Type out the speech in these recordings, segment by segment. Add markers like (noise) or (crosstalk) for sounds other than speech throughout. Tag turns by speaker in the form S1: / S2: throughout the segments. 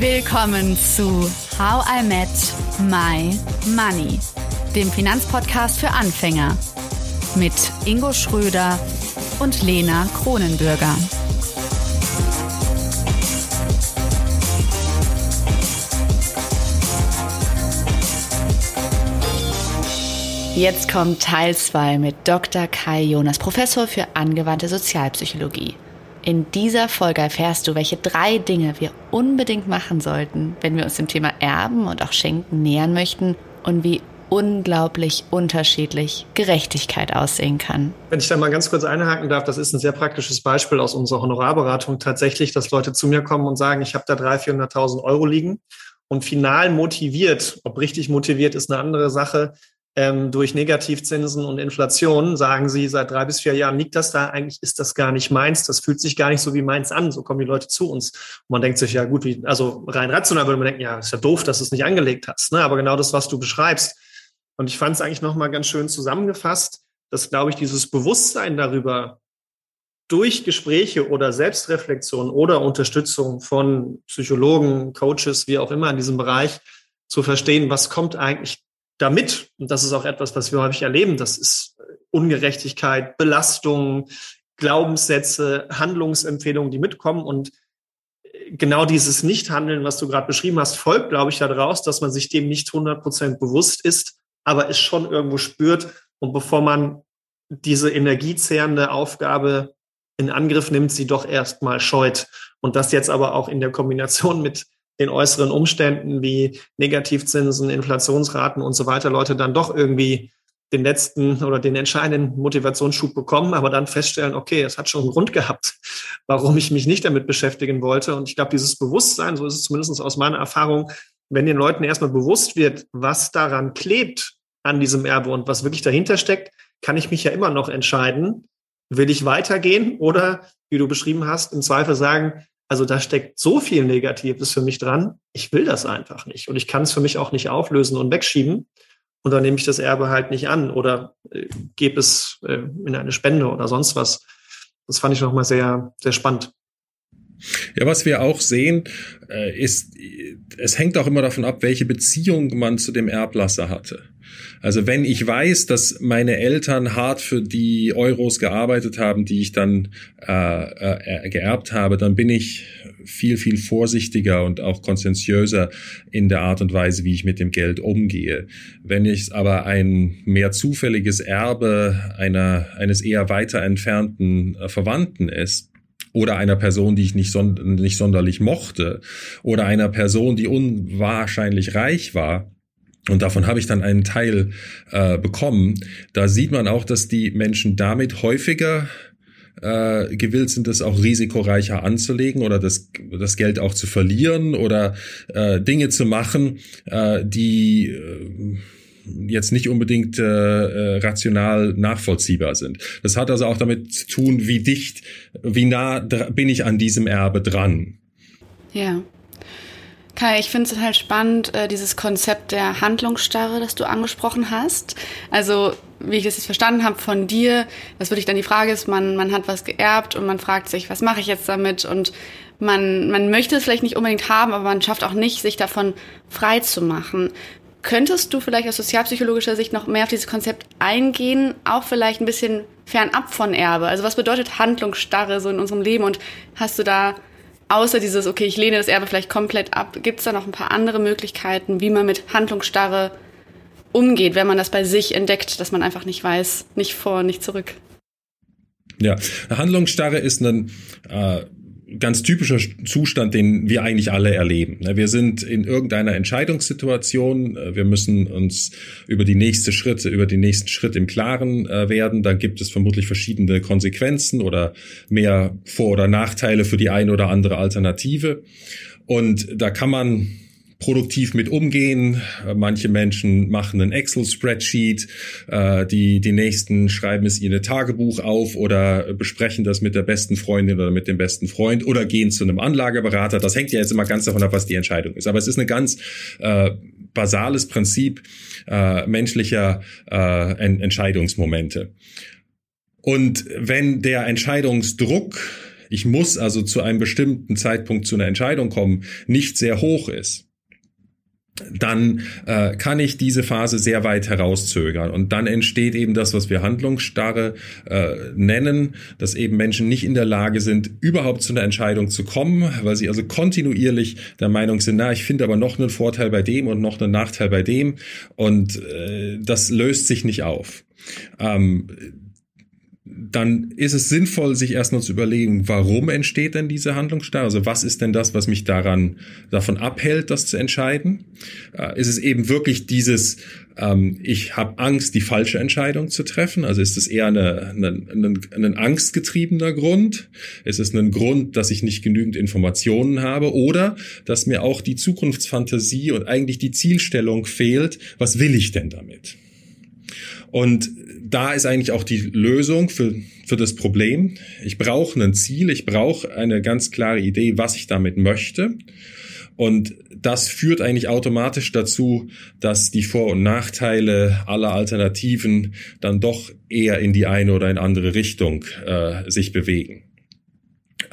S1: Willkommen zu How I Met My Money, dem Finanzpodcast für Anfänger mit Ingo Schröder und Lena Kronenbürger. Jetzt kommt Teil 2 mit Dr. Kai Jonas, Professor für angewandte Sozialpsychologie. In dieser Folge erfährst du, welche drei Dinge wir unbedingt machen sollten, wenn wir uns dem Thema Erben und auch Schenken nähern möchten und wie unglaublich unterschiedlich Gerechtigkeit aussehen kann.
S2: Wenn ich da mal ganz kurz einhaken darf, das ist ein sehr praktisches Beispiel aus unserer Honorarberatung tatsächlich, dass Leute zu mir kommen und sagen, ich habe da 300.000, 400.000 Euro liegen und final motiviert, ob richtig motiviert ist eine andere Sache, ähm, durch Negativzinsen und Inflation, sagen sie, seit drei bis vier Jahren liegt das da, eigentlich ist das gar nicht meins, das fühlt sich gar nicht so wie meins an, so kommen die Leute zu uns. Und man denkt sich, ja gut, wie, also rein rational würde man denken, ja, ist ja doof, dass du es nicht angelegt hast, ne? aber genau das, was du beschreibst. Und ich fand es eigentlich nochmal ganz schön zusammengefasst, dass, glaube ich, dieses Bewusstsein darüber, durch Gespräche oder Selbstreflexion oder Unterstützung von Psychologen, Coaches, wie auch immer in diesem Bereich zu verstehen, was kommt eigentlich damit, und das ist auch etwas, was wir häufig erleben, das ist Ungerechtigkeit, Belastung, Glaubenssätze, Handlungsempfehlungen, die mitkommen. Und genau dieses Nichthandeln, was du gerade beschrieben hast, folgt, glaube ich, daraus, dass man sich dem nicht 100 Prozent bewusst ist, aber es schon irgendwo spürt. Und bevor man diese energiezehrende Aufgabe in Angriff nimmt, sie doch erstmal scheut. Und das jetzt aber auch in der Kombination mit den äußeren Umständen wie Negativzinsen, Inflationsraten und so weiter Leute dann doch irgendwie den letzten oder den entscheidenden Motivationsschub bekommen, aber dann feststellen, okay, es hat schon einen Grund gehabt, warum ich mich nicht damit beschäftigen wollte. Und ich glaube, dieses Bewusstsein, so ist es zumindest aus meiner Erfahrung, wenn den Leuten erstmal bewusst wird, was daran klebt an diesem Erbe und was wirklich dahinter steckt, kann ich mich ja immer noch entscheiden, will ich weitergehen oder, wie du beschrieben hast, im Zweifel sagen, also da steckt so viel Negatives für mich dran. Ich will das einfach nicht. Und ich kann es für mich auch nicht auflösen und wegschieben. Und dann nehme ich das Erbe halt nicht an oder äh, gebe es äh, in eine Spende oder sonst was. Das fand ich nochmal sehr, sehr spannend.
S3: Ja, was wir auch sehen, äh, ist, es hängt auch immer davon ab, welche Beziehung man zu dem Erblasser hatte. Also wenn ich weiß, dass meine Eltern hart für die Euros gearbeitet haben, die ich dann äh, äh, geerbt habe, dann bin ich viel, viel vorsichtiger und auch konsensiöser in der Art und Weise, wie ich mit dem Geld umgehe. Wenn es aber ein mehr zufälliges Erbe einer, eines eher weiter entfernten äh, Verwandten ist, oder einer Person, die ich nicht, sond nicht sonderlich mochte, oder einer Person, die unwahrscheinlich reich war, und davon habe ich dann einen Teil äh, bekommen. Da sieht man auch, dass die Menschen damit häufiger äh, gewillt sind, das auch risikoreicher anzulegen oder das, das Geld auch zu verlieren oder äh, Dinge zu machen, äh, die äh, jetzt nicht unbedingt äh, äh rational nachvollziehbar sind. Das hat also auch damit zu tun, wie dicht, wie nah bin ich an diesem Erbe dran.
S1: Ja. Kai, ich finde es halt spannend, äh, dieses Konzept der Handlungsstarre, das du angesprochen hast. Also, wie ich das jetzt verstanden habe von dir, was wirklich dann die Frage ist, man, man hat was geerbt und man fragt sich, was mache ich jetzt damit? Und man, man möchte es vielleicht nicht unbedingt haben, aber man schafft auch nicht, sich davon frei zu machen. Könntest du vielleicht aus sozialpsychologischer Sicht noch mehr auf dieses Konzept eingehen, auch vielleicht ein bisschen fernab von Erbe? Also was bedeutet Handlungsstarre so in unserem Leben und hast du da außer dieses, okay, ich lehne das Erbe vielleicht komplett ab, gibt es da noch ein paar andere Möglichkeiten, wie man mit Handlungsstarre umgeht, wenn man das bei sich entdeckt, dass man einfach nicht weiß, nicht vor, nicht zurück?
S3: Ja, Handlungsstarre ist ein äh, ganz typischer Zustand, den wir eigentlich alle erleben. Ne, wir sind in irgendeiner Entscheidungssituation, äh, wir müssen uns über die nächste Schritte, über den nächsten Schritt im Klaren äh, werden. Dann gibt es vermutlich verschiedene Konsequenzen oder mehr Vor- oder Nachteile für die eine oder andere Alternative. Und da kann man produktiv mit umgehen. Äh, manche Menschen machen ein Excel-Spreadsheet, äh, die, die nächsten schreiben es ihr Tagebuch auf oder besprechen das mit der besten Freundin oder mit dem besten Freund oder gehen zu einem Anlageberater. Das hängt ja jetzt immer ganz davon ab, was die Entscheidung ist. Aber es ist ein ganz äh, basales Prinzip äh, menschlicher äh, Entscheidungsmomente. Und wenn der Entscheidungsdruck ich muss also zu einem bestimmten Zeitpunkt zu einer Entscheidung kommen, nicht sehr hoch ist, dann äh, kann ich diese Phase sehr weit herauszögern. Und dann entsteht eben das, was wir Handlungsstarre äh, nennen, dass eben Menschen nicht in der Lage sind, überhaupt zu einer Entscheidung zu kommen, weil sie also kontinuierlich der Meinung sind, na, ich finde aber noch einen Vorteil bei dem und noch einen Nachteil bei dem. Und äh, das löst sich nicht auf. Ähm, dann ist es sinnvoll, sich erstmal zu überlegen, warum entsteht denn diese Handlungsstarre? Also was ist denn das, was mich daran davon abhält, das zu entscheiden? Äh, ist es eben wirklich dieses, ähm, ich habe Angst, die falsche Entscheidung zu treffen? Also ist es eher eine, eine, ein, ein angstgetriebener Grund? Ist es ein Grund, dass ich nicht genügend Informationen habe? Oder dass mir auch die Zukunftsfantasie und eigentlich die Zielstellung fehlt? Was will ich denn damit? Und da ist eigentlich auch die Lösung für, für das Problem. Ich brauche ein Ziel, ich brauche eine ganz klare Idee, was ich damit möchte. Und das führt eigentlich automatisch dazu, dass die Vor- und Nachteile aller Alternativen dann doch eher in die eine oder in andere Richtung äh, sich bewegen.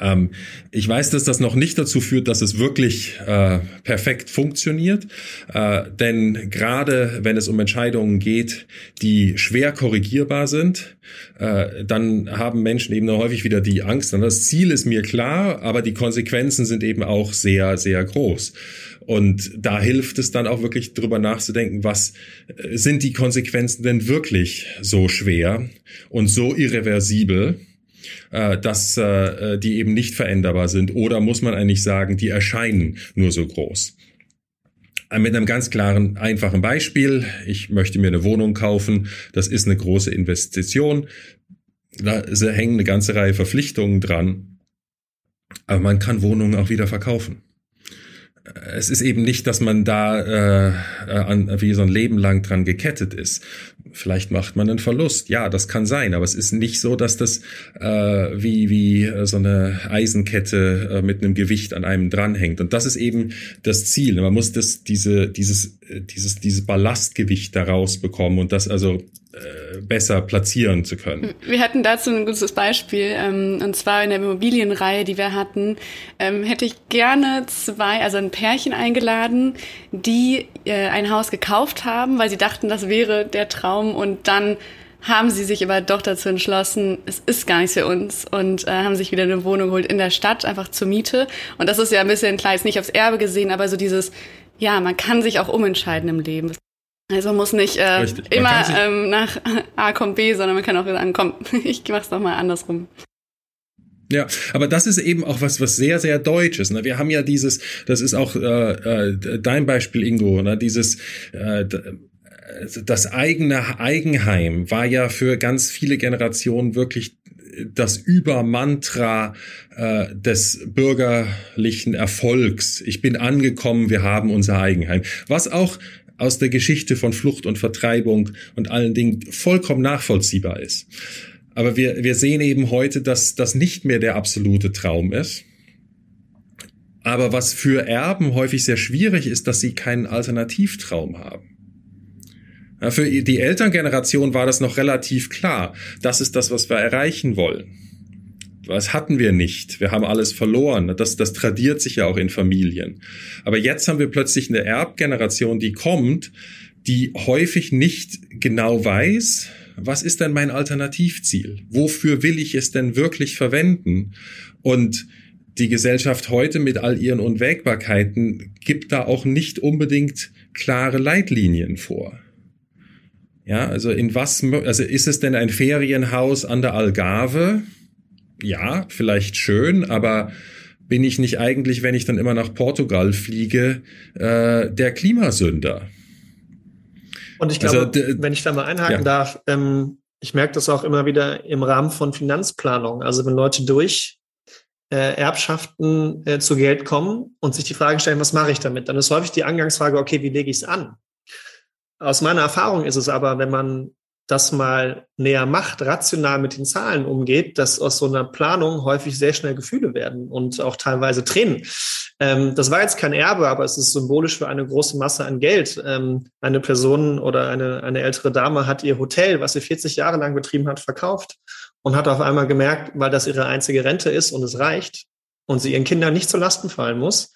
S3: Ähm, ich weiß, dass das noch nicht dazu führt, dass es wirklich äh, perfekt funktioniert, äh, denn gerade wenn es um Entscheidungen geht, die schwer korrigierbar sind, äh, dann haben Menschen eben häufig wieder die Angst. Und das Ziel ist mir klar, aber die Konsequenzen sind eben auch sehr, sehr groß. Und da hilft es dann auch wirklich drüber nachzudenken, was äh, sind die Konsequenzen denn wirklich so schwer und so irreversibel, äh, dass äh, die eben nicht veränderbar sind? Oder muss man eigentlich sagen, die erscheinen nur so groß? Äh, mit einem ganz klaren, einfachen Beispiel. Ich möchte mir eine Wohnung kaufen. Das ist eine große Investition. Da hängen eine ganze Reihe Verpflichtungen dran. Aber man kann Wohnungen auch wieder verkaufen es ist eben nicht, dass man da äh, an, wie so ein Leben lang dran gekettet ist. Vielleicht macht man einen Verlust. Ja, das kann sein, aber es ist nicht so, dass das äh, wie wie so eine Eisenkette äh, mit einem Gewicht an einem dranhängt. Und das ist eben das Ziel. Man muss das diese dieses dieses dieses Ballastgewicht daraus bekommen und das also äh, besser platzieren zu können.
S1: Wir hatten dazu ein gutes Beispiel, ähm, und zwar in der Immobilienreihe, die wir hatten, ähm, hätte ich gerne zwei, also ein Pärchen eingeladen, die äh, ein Haus gekauft haben, weil sie dachten, das wäre der Traum und dann haben sie sich aber doch dazu entschlossen, es ist gar nichts für uns und äh, haben sich wieder eine Wohnung geholt in der Stadt, einfach zur Miete. Und das ist ja ein bisschen klar, jetzt nicht aufs Erbe gesehen, aber so dieses, ja, man kann sich auch umentscheiden im Leben. Also muss nicht äh, immer ähm, nach A kommt B, sondern man kann auch sagen, komm, (laughs) ich mach's doch mal andersrum.
S3: Ja, aber das ist eben auch was, was sehr, sehr Deutsches. Ne? Wir haben ja dieses, das ist auch äh, äh, dein Beispiel, Ingo, ne? dieses äh, das eigene Eigenheim war ja für ganz viele Generationen wirklich das Übermantra äh, des bürgerlichen Erfolgs. Ich bin angekommen, wir haben unser Eigenheim. Was auch aus der Geschichte von Flucht und Vertreibung und allen Dingen vollkommen nachvollziehbar ist. Aber wir, wir sehen eben heute, dass das nicht mehr der absolute Traum ist. Aber was für Erben häufig sehr schwierig ist, dass sie keinen Alternativtraum haben. Ja, für die Elterngeneration war das noch relativ klar. Das ist das, was wir erreichen wollen. Was hatten wir nicht. Wir haben alles verloren. Das, das tradiert sich ja auch in Familien. Aber jetzt haben wir plötzlich eine Erbgeneration, die kommt, die häufig nicht genau weiß, was ist denn mein Alternativziel? Wofür will ich es denn wirklich verwenden? Und die Gesellschaft heute mit all ihren Unwägbarkeiten gibt da auch nicht unbedingt klare Leitlinien vor. Ja, also in was, also ist es denn ein Ferienhaus an der Algarve? Ja, vielleicht schön, aber bin ich nicht eigentlich, wenn ich dann immer nach Portugal fliege, äh, der Klimasünder?
S2: Und ich glaube, also, wenn ich da mal einhaken ja. darf, ähm, ich merke das auch immer wieder im Rahmen von Finanzplanung. Also wenn Leute durch äh, Erbschaften äh, zu Geld kommen und sich die Frage stellen, was mache ich damit? Dann ist häufig die Angangsfrage, okay, wie lege ich es an? Aus meiner Erfahrung ist es aber, wenn man das mal näher macht, rational mit den Zahlen umgeht, dass aus so einer Planung häufig sehr schnell Gefühle werden und auch teilweise Tränen. Ähm, das war jetzt kein Erbe, aber es ist symbolisch für eine große Masse an Geld. Ähm, eine Person oder eine, eine ältere Dame hat ihr Hotel, was sie 40 Jahre lang betrieben hat, verkauft und hat auf einmal gemerkt, weil das ihre einzige Rente ist und es reicht und sie ihren Kindern nicht zu Lasten fallen muss.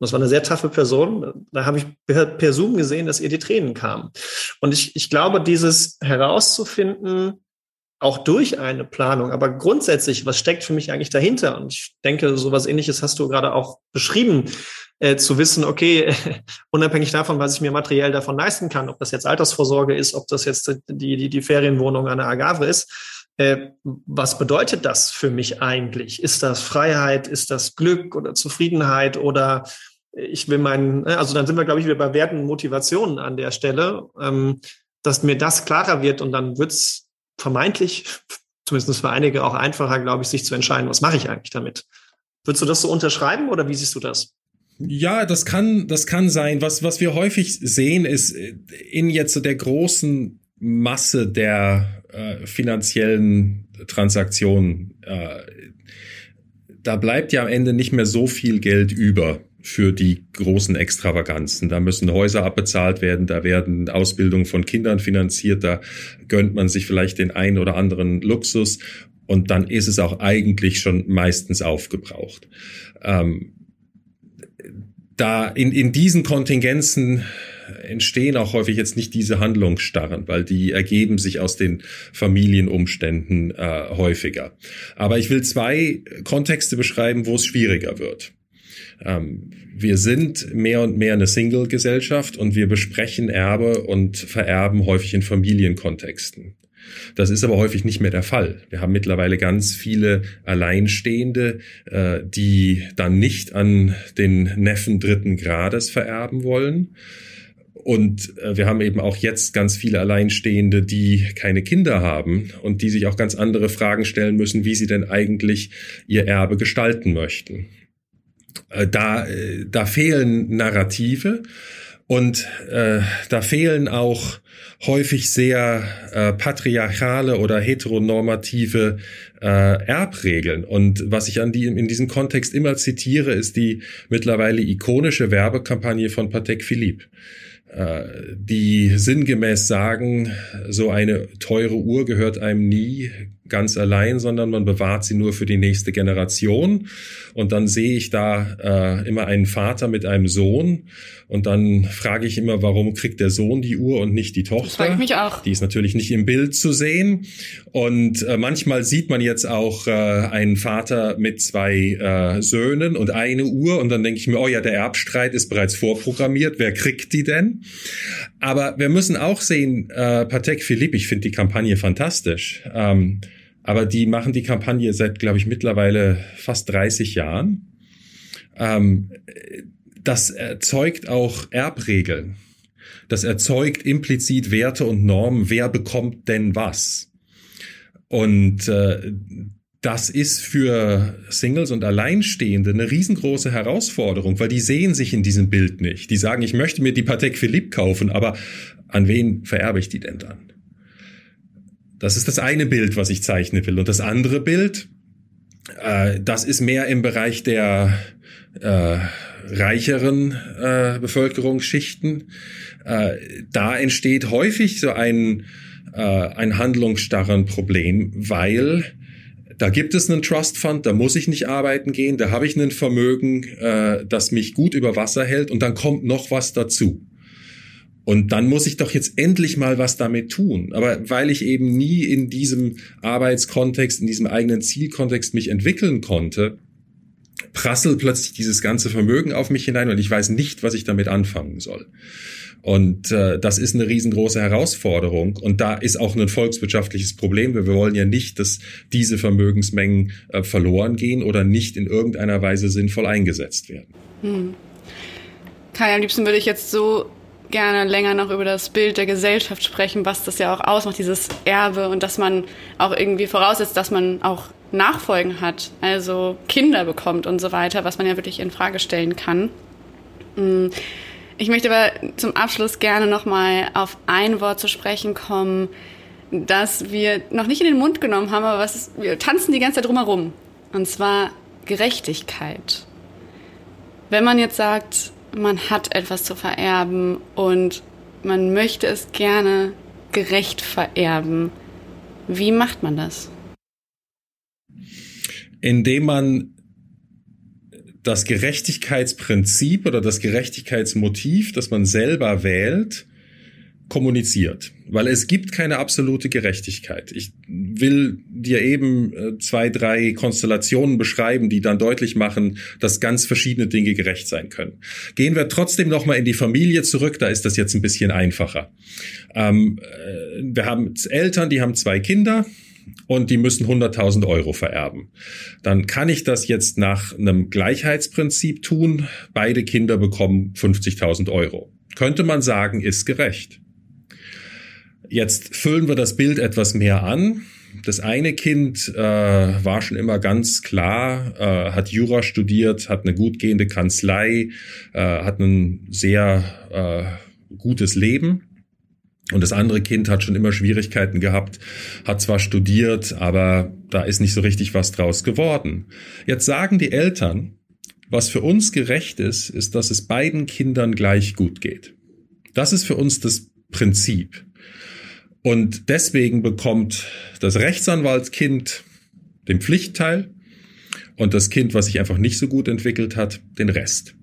S2: Das war eine sehr taffe Person. Da habe ich per, per Zoom gesehen, dass ihr die Tränen kamen. Und ich, ich glaube, dieses herauszufinden, auch durch eine Planung. Aber grundsätzlich, was steckt für mich eigentlich dahinter? Und ich denke, so was ähnliches hast du gerade auch beschrieben, äh, zu wissen, okay, (laughs) unabhängig davon, was ich mir materiell davon leisten kann, ob das jetzt Altersvorsorge ist, ob das jetzt die, die, die Ferienwohnung an der Agave ist, äh, was bedeutet das für mich eigentlich? Ist das Freiheit? Ist das Glück oder Zufriedenheit oder ich will meinen, ne, also dann sind wir, glaube ich, wieder bei Werten und Motivationen an der Stelle, ähm, dass mir das klarer wird und dann wird's vermeintlich, zumindest für einige auch einfacher, glaube ich, sich zu entscheiden, was mache ich eigentlich damit. Würdest du das so unterschreiben oder wie siehst du das?
S3: Ja, das kann, das kann sein. Was, was wir häufig sehen, ist in jetzt der großen Masse der äh, finanziellen Transaktionen, äh, da bleibt ja am Ende nicht mehr so viel Geld über für die großen Extravaganzen. Da müssen Häuser abbezahlt werden, da werden Ausbildungen von Kindern finanziert, da gönnt man sich vielleicht den einen oder anderen Luxus und dann ist es auch eigentlich schon meistens aufgebraucht. Ähm, da in, in diesen Kontingenzen entstehen auch häufig jetzt nicht diese Handlungsstarren, weil die ergeben sich aus den Familienumständen äh, häufiger. Aber ich will zwei Kontexte beschreiben, wo es schwieriger wird. Ähm, wir sind mehr und mehr eine Single-Gesellschaft und wir besprechen Erbe und Vererben häufig in Familienkontexten. Das ist aber häufig nicht mehr der Fall. Wir haben mittlerweile ganz viele Alleinstehende, äh, die dann nicht an den Neffen dritten Grades vererben wollen. Und äh, wir haben eben auch jetzt ganz viele Alleinstehende, die keine Kinder haben und die sich auch ganz andere Fragen stellen müssen, wie sie denn eigentlich ihr Erbe gestalten möchten. Äh, da, äh, da fehlen Narrative und äh, da fehlen auch häufig sehr äh, patriarchale oder heteronormative äh, Erbregeln. Und was ich an die, in diesem Kontext immer zitiere, ist die mittlerweile ikonische Werbekampagne von Patek Philippe äh, die sinngemäß sagen, so eine teure Uhr gehört einem nie ganz allein, sondern man bewahrt sie nur für die nächste Generation. Und dann sehe ich da äh, immer einen Vater mit einem Sohn und dann frage ich immer, warum kriegt der Sohn die Uhr und nicht die Tochter? Das
S1: frage ich mich auch.
S3: Die ist natürlich nicht im Bild zu sehen. Und äh, manchmal sieht man jetzt auch äh, einen Vater mit zwei äh, Söhnen und eine Uhr und dann denke ich mir, oh ja, der Erbstreit ist bereits vorprogrammiert. Wer kriegt die denn? Aber wir müssen auch sehen, äh, Patek Philippe, ich finde die Kampagne fantastisch. Ähm, aber die machen die Kampagne seit, glaube ich, mittlerweile fast 30 Jahren. Ähm, das erzeugt auch Erbregeln. Das erzeugt implizit Werte und Normen. Wer bekommt denn was? Und äh, das ist für Singles und Alleinstehende eine riesengroße Herausforderung, weil die sehen sich in diesem Bild nicht. Die sagen, ich möchte mir die Patek Philippe kaufen, aber an wen vererbe ich die denn dann? Das ist das eine Bild, was ich zeichnen will. Und das andere Bild, äh, das ist mehr im Bereich der äh, reicheren äh, Bevölkerungsschichten. Äh, da entsteht häufig so ein, äh, ein handlungsstarren Problem, weil da gibt es einen Trust Fund, da muss ich nicht arbeiten gehen, da habe ich ein Vermögen, äh, das mich gut über Wasser hält und dann kommt noch was dazu. Und dann muss ich doch jetzt endlich mal was damit tun. Aber weil ich eben nie in diesem Arbeitskontext, in diesem eigenen Zielkontext mich entwickeln konnte, prasselt plötzlich dieses ganze Vermögen auf mich hinein und ich weiß nicht, was ich damit anfangen soll. Und äh, das ist eine riesengroße Herausforderung. Und da ist auch ein volkswirtschaftliches Problem. Wir wollen ja nicht, dass diese Vermögensmengen äh, verloren gehen oder nicht in irgendeiner Weise sinnvoll eingesetzt werden. Hm.
S1: Kai, am liebsten würde ich jetzt so gerne länger noch über das Bild der Gesellschaft sprechen, was das ja auch ausmacht, dieses Erbe und dass man auch irgendwie voraussetzt, dass man auch Nachfolgen hat, also Kinder bekommt und so weiter, was man ja wirklich in Frage stellen kann. Mm. Ich möchte aber zum Abschluss gerne noch mal auf ein Wort zu sprechen kommen, das wir noch nicht in den Mund genommen haben, aber was ist, wir tanzen die ganze Zeit drumherum. Und zwar Gerechtigkeit. Wenn man jetzt sagt, man hat etwas zu vererben und man möchte es gerne gerecht vererben. Wie macht man das?
S3: indem man das Gerechtigkeitsprinzip oder das Gerechtigkeitsmotiv, das man selber wählt, kommuniziert, weil es gibt keine absolute Gerechtigkeit. Ich will dir eben äh, zwei, drei Konstellationen beschreiben, die dann deutlich machen, dass ganz verschiedene Dinge gerecht sein können. Gehen wir trotzdem noch mal in die Familie zurück, da ist das jetzt ein bisschen einfacher. Ähm, äh, wir haben Eltern, die haben zwei Kinder, und die müssen 100.000 Euro vererben. Dann kann ich das jetzt nach einem Gleichheitsprinzip tun. Beide Kinder bekommen 50.000 Euro. Könnte man sagen, ist gerecht. Jetzt füllen wir das Bild etwas mehr an. Das eine Kind äh, war schon immer ganz klar, äh, hat Jura studiert, hat eine gut gehende Kanzlei, äh, hat ein sehr äh, gutes Leben. Und das andere Kind hat schon immer Schwierigkeiten gehabt, hat zwar studiert, aber da ist nicht so richtig was draus geworden. Jetzt sagen die Eltern, was für uns gerecht ist, ist, dass es beiden Kindern gleich gut geht. Das ist für uns das Prinzip. Und deswegen bekommt das Rechtsanwaltskind den Pflichtteil und das Kind, was sich einfach nicht so gut entwickelt hat, den Rest.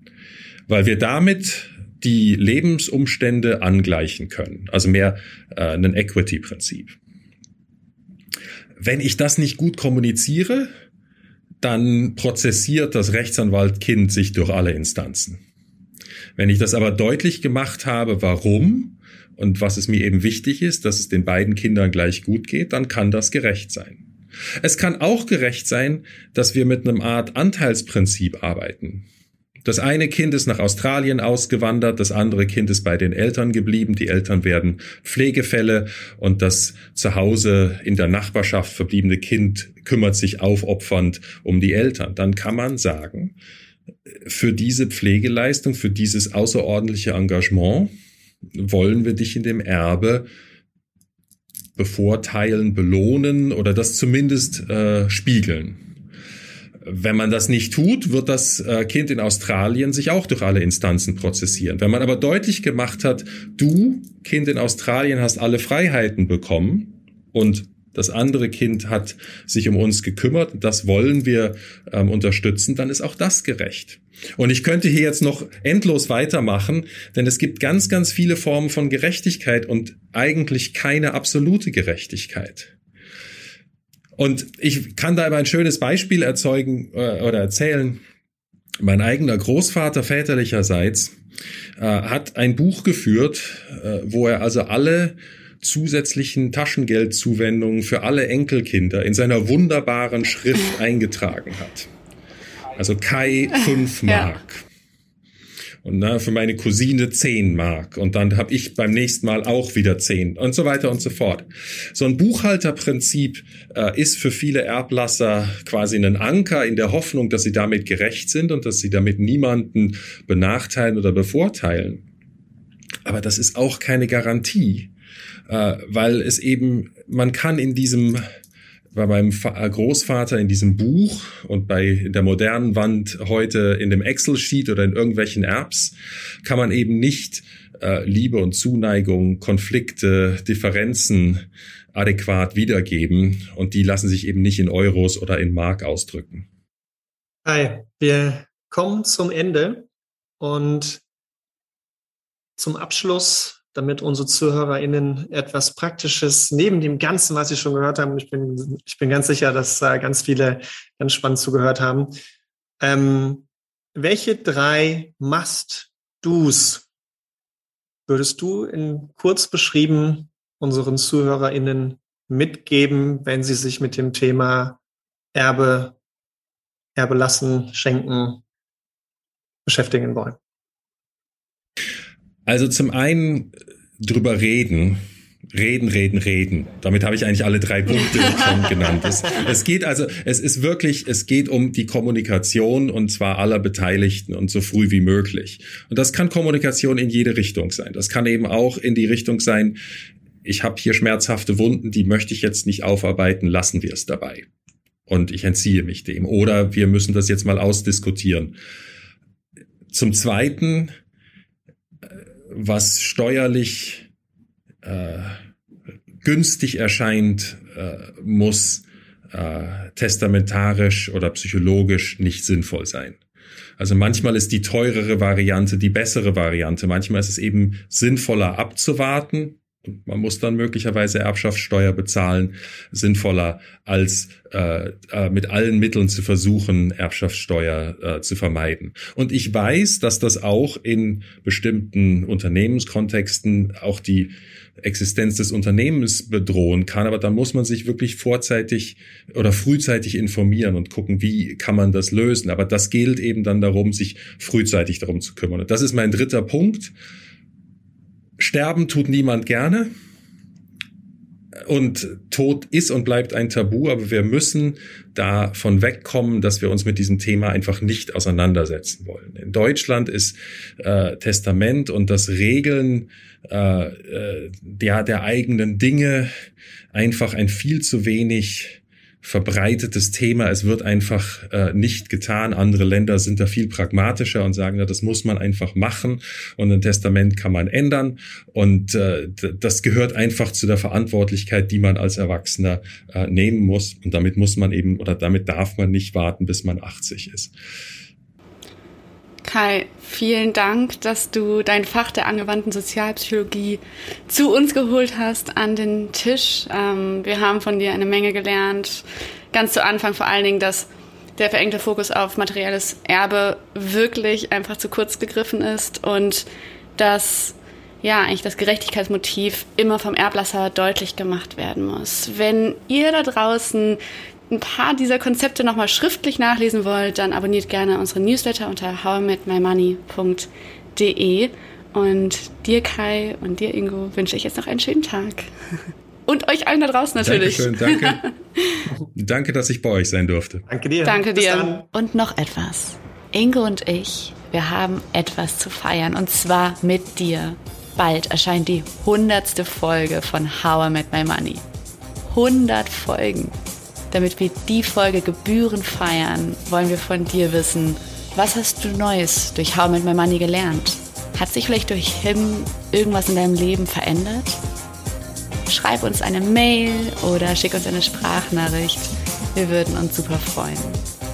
S3: Weil wir damit die Lebensumstände angleichen können. Also mehr äh, ein Equity-Prinzip. Wenn ich das nicht gut kommuniziere, dann prozessiert das Rechtsanwaltkind sich durch alle Instanzen. Wenn ich das aber deutlich gemacht habe, warum und was es mir eben wichtig ist, dass es den beiden Kindern gleich gut geht, dann kann das gerecht sein. Es kann auch gerecht sein, dass wir mit einem Art Anteilsprinzip arbeiten. Das eine Kind ist nach Australien ausgewandert, das andere Kind ist bei den Eltern geblieben, die Eltern werden Pflegefälle und das zu Hause in der Nachbarschaft verbliebene Kind kümmert sich aufopfernd um die Eltern. Dann kann man sagen, für diese Pflegeleistung, für dieses außerordentliche Engagement wollen wir dich in dem Erbe bevorteilen, belohnen oder das zumindest äh, spiegeln. Wenn man das nicht tut, wird das äh, Kind in Australien sich auch durch alle Instanzen prozessieren. Wenn man aber deutlich gemacht hat, du, Kind in Australien, hast alle Freiheiten bekommen und das andere Kind hat sich um uns gekümmert, das wollen wir ähm, unterstützen, dann ist auch das gerecht. Und ich könnte hier jetzt noch endlos weitermachen, denn es gibt ganz, ganz viele Formen von Gerechtigkeit und eigentlich keine absolute Gerechtigkeit. Und ich kann da aber ein schönes Beispiel erzeugen äh, oder erzählen. Mein eigener Großvater väterlicherseits äh, hat ein Buch geführt, äh, wo er also alle zusätzlichen Taschengeldzuwendungen für alle Enkelkinder in seiner wunderbaren Schrift (laughs) eingetragen hat. Also Kai 5 Mark. Ja und na, für meine Cousine 10 Mark und dann habe ich beim nächsten Mal auch wieder 10 und so weiter und so fort. So ein Buchhalterprinzip äh, ist für viele Erblasser quasi ein Anker in der Hoffnung, dass sie damit gerecht sind und dass sie damit niemanden benachteilen oder bevorteilen. Aber das ist auch keine Garantie, äh, weil es eben, man kann in diesem bei meinem äh, Großvater in diesem Buch und bei der modernen Wand heute in dem Excel-Sheet oder in irgendwelchen Apps kann man eben nicht äh, Liebe und Zuneigung, Konflikte, Differenzen adäquat wiedergeben und die lassen sich eben nicht in Euros oder in Mark ausdrücken.
S2: Hi, wir kommen zum Ende und zum Abschluss damit unsere ZuhörerInnen etwas Praktisches neben dem Ganzen, was sie schon gehört haben, ich bin, ich bin ganz sicher, dass äh, ganz viele ganz spannend zugehört haben. Ähm, welche drei Must-Dos würdest du in kurz beschrieben unseren ZuhörerInnen mitgeben, wenn sie sich mit dem Thema Erbe, Erbe lassen, schenken beschäftigen wollen?
S3: Also zum einen drüber reden, Reden, reden, reden. Damit habe ich eigentlich alle drei Punkte (laughs) schon genannt. Es, es, geht also, es ist wirklich, es geht um die Kommunikation und zwar aller Beteiligten und so früh wie möglich. Und das kann Kommunikation in jede Richtung sein. Das kann eben auch in die Richtung sein, ich habe hier schmerzhafte Wunden, die möchte ich jetzt nicht aufarbeiten, lassen wir es dabei. Und ich entziehe mich dem. Oder wir müssen das jetzt mal ausdiskutieren. Zum Zweiten, was steuerlich äh, günstig erscheint, äh, muss äh, testamentarisch oder psychologisch nicht sinnvoll sein. Also manchmal ist die teurere Variante die bessere Variante. Manchmal ist es eben sinnvoller abzuwarten. Man muss dann möglicherweise Erbschaftssteuer bezahlen, sinnvoller als äh, äh, mit allen Mitteln zu versuchen, Erbschaftssteuer äh, zu vermeiden. Und ich weiß, dass das auch in bestimmten Unternehmenskontexten auch die Existenz des Unternehmens bedrohen kann. Aber da muss man sich wirklich vorzeitig oder frühzeitig informieren und gucken, wie kann man das lösen. Aber das gilt eben dann darum, sich frühzeitig darum zu kümmern. Und das ist mein dritter Punkt. Sterben tut niemand gerne. Und Tod ist und bleibt ein Tabu, aber wir müssen davon wegkommen, dass wir uns mit diesem Thema einfach nicht auseinandersetzen wollen. In Deutschland ist äh, Testament und das Regeln äh, äh, der, der eigenen Dinge einfach ein viel zu wenig verbreitetes Thema. Es wird einfach äh, nicht getan. Andere Länder sind da viel pragmatischer und sagen, na, das muss man einfach machen und ein Testament kann man ändern. Und äh, das gehört einfach zu der Verantwortlichkeit, die man als Erwachsener äh, nehmen muss. Und damit muss man eben oder damit darf man nicht warten, bis man 80 ist.
S4: Kai, vielen Dank, dass du dein Fach der angewandten Sozialpsychologie zu uns geholt hast an den Tisch. Ähm, wir haben von dir eine Menge gelernt. Ganz zu Anfang vor allen Dingen, dass der verengte Fokus auf materielles Erbe wirklich einfach zu kurz gegriffen ist und dass ja eigentlich das Gerechtigkeitsmotiv immer vom Erblasser deutlich gemacht werden muss. Wenn ihr da draußen ein paar dieser Konzepte nochmal schriftlich nachlesen wollt, dann abonniert gerne unsere Newsletter unter howmetmymoney.de. Und dir, Kai, und dir, Ingo, wünsche ich jetzt noch einen schönen Tag. (laughs) Und euch allen da draußen natürlich.
S3: Dankeschön, danke. (laughs) danke, dass ich bei euch sein durfte.
S2: Danke dir.
S4: Danke dir. Und noch etwas. Ingo und ich, wir haben etwas zu feiern. Und zwar mit dir. Bald erscheint die hundertste Folge von How I Met My Money. 100 Folgen. Damit wir die Folge Gebühren feiern, wollen wir von dir wissen, was hast du Neues durch How Met My Money gelernt? Hat sich vielleicht durch Him irgendwas in deinem Leben verändert? Schreib uns eine Mail oder schick uns eine Sprachnachricht. Wir würden uns super freuen.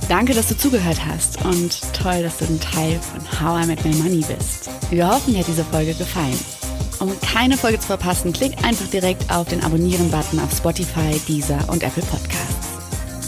S4: Danke, dass du zugehört hast und toll, dass du ein Teil von How I Met My Money bist. Wir hoffen, dir hat diese Folge gefallen. Um keine Folge zu verpassen, klick einfach direkt auf den Abonnieren-Button auf Spotify, Deezer und Apple Podcasts.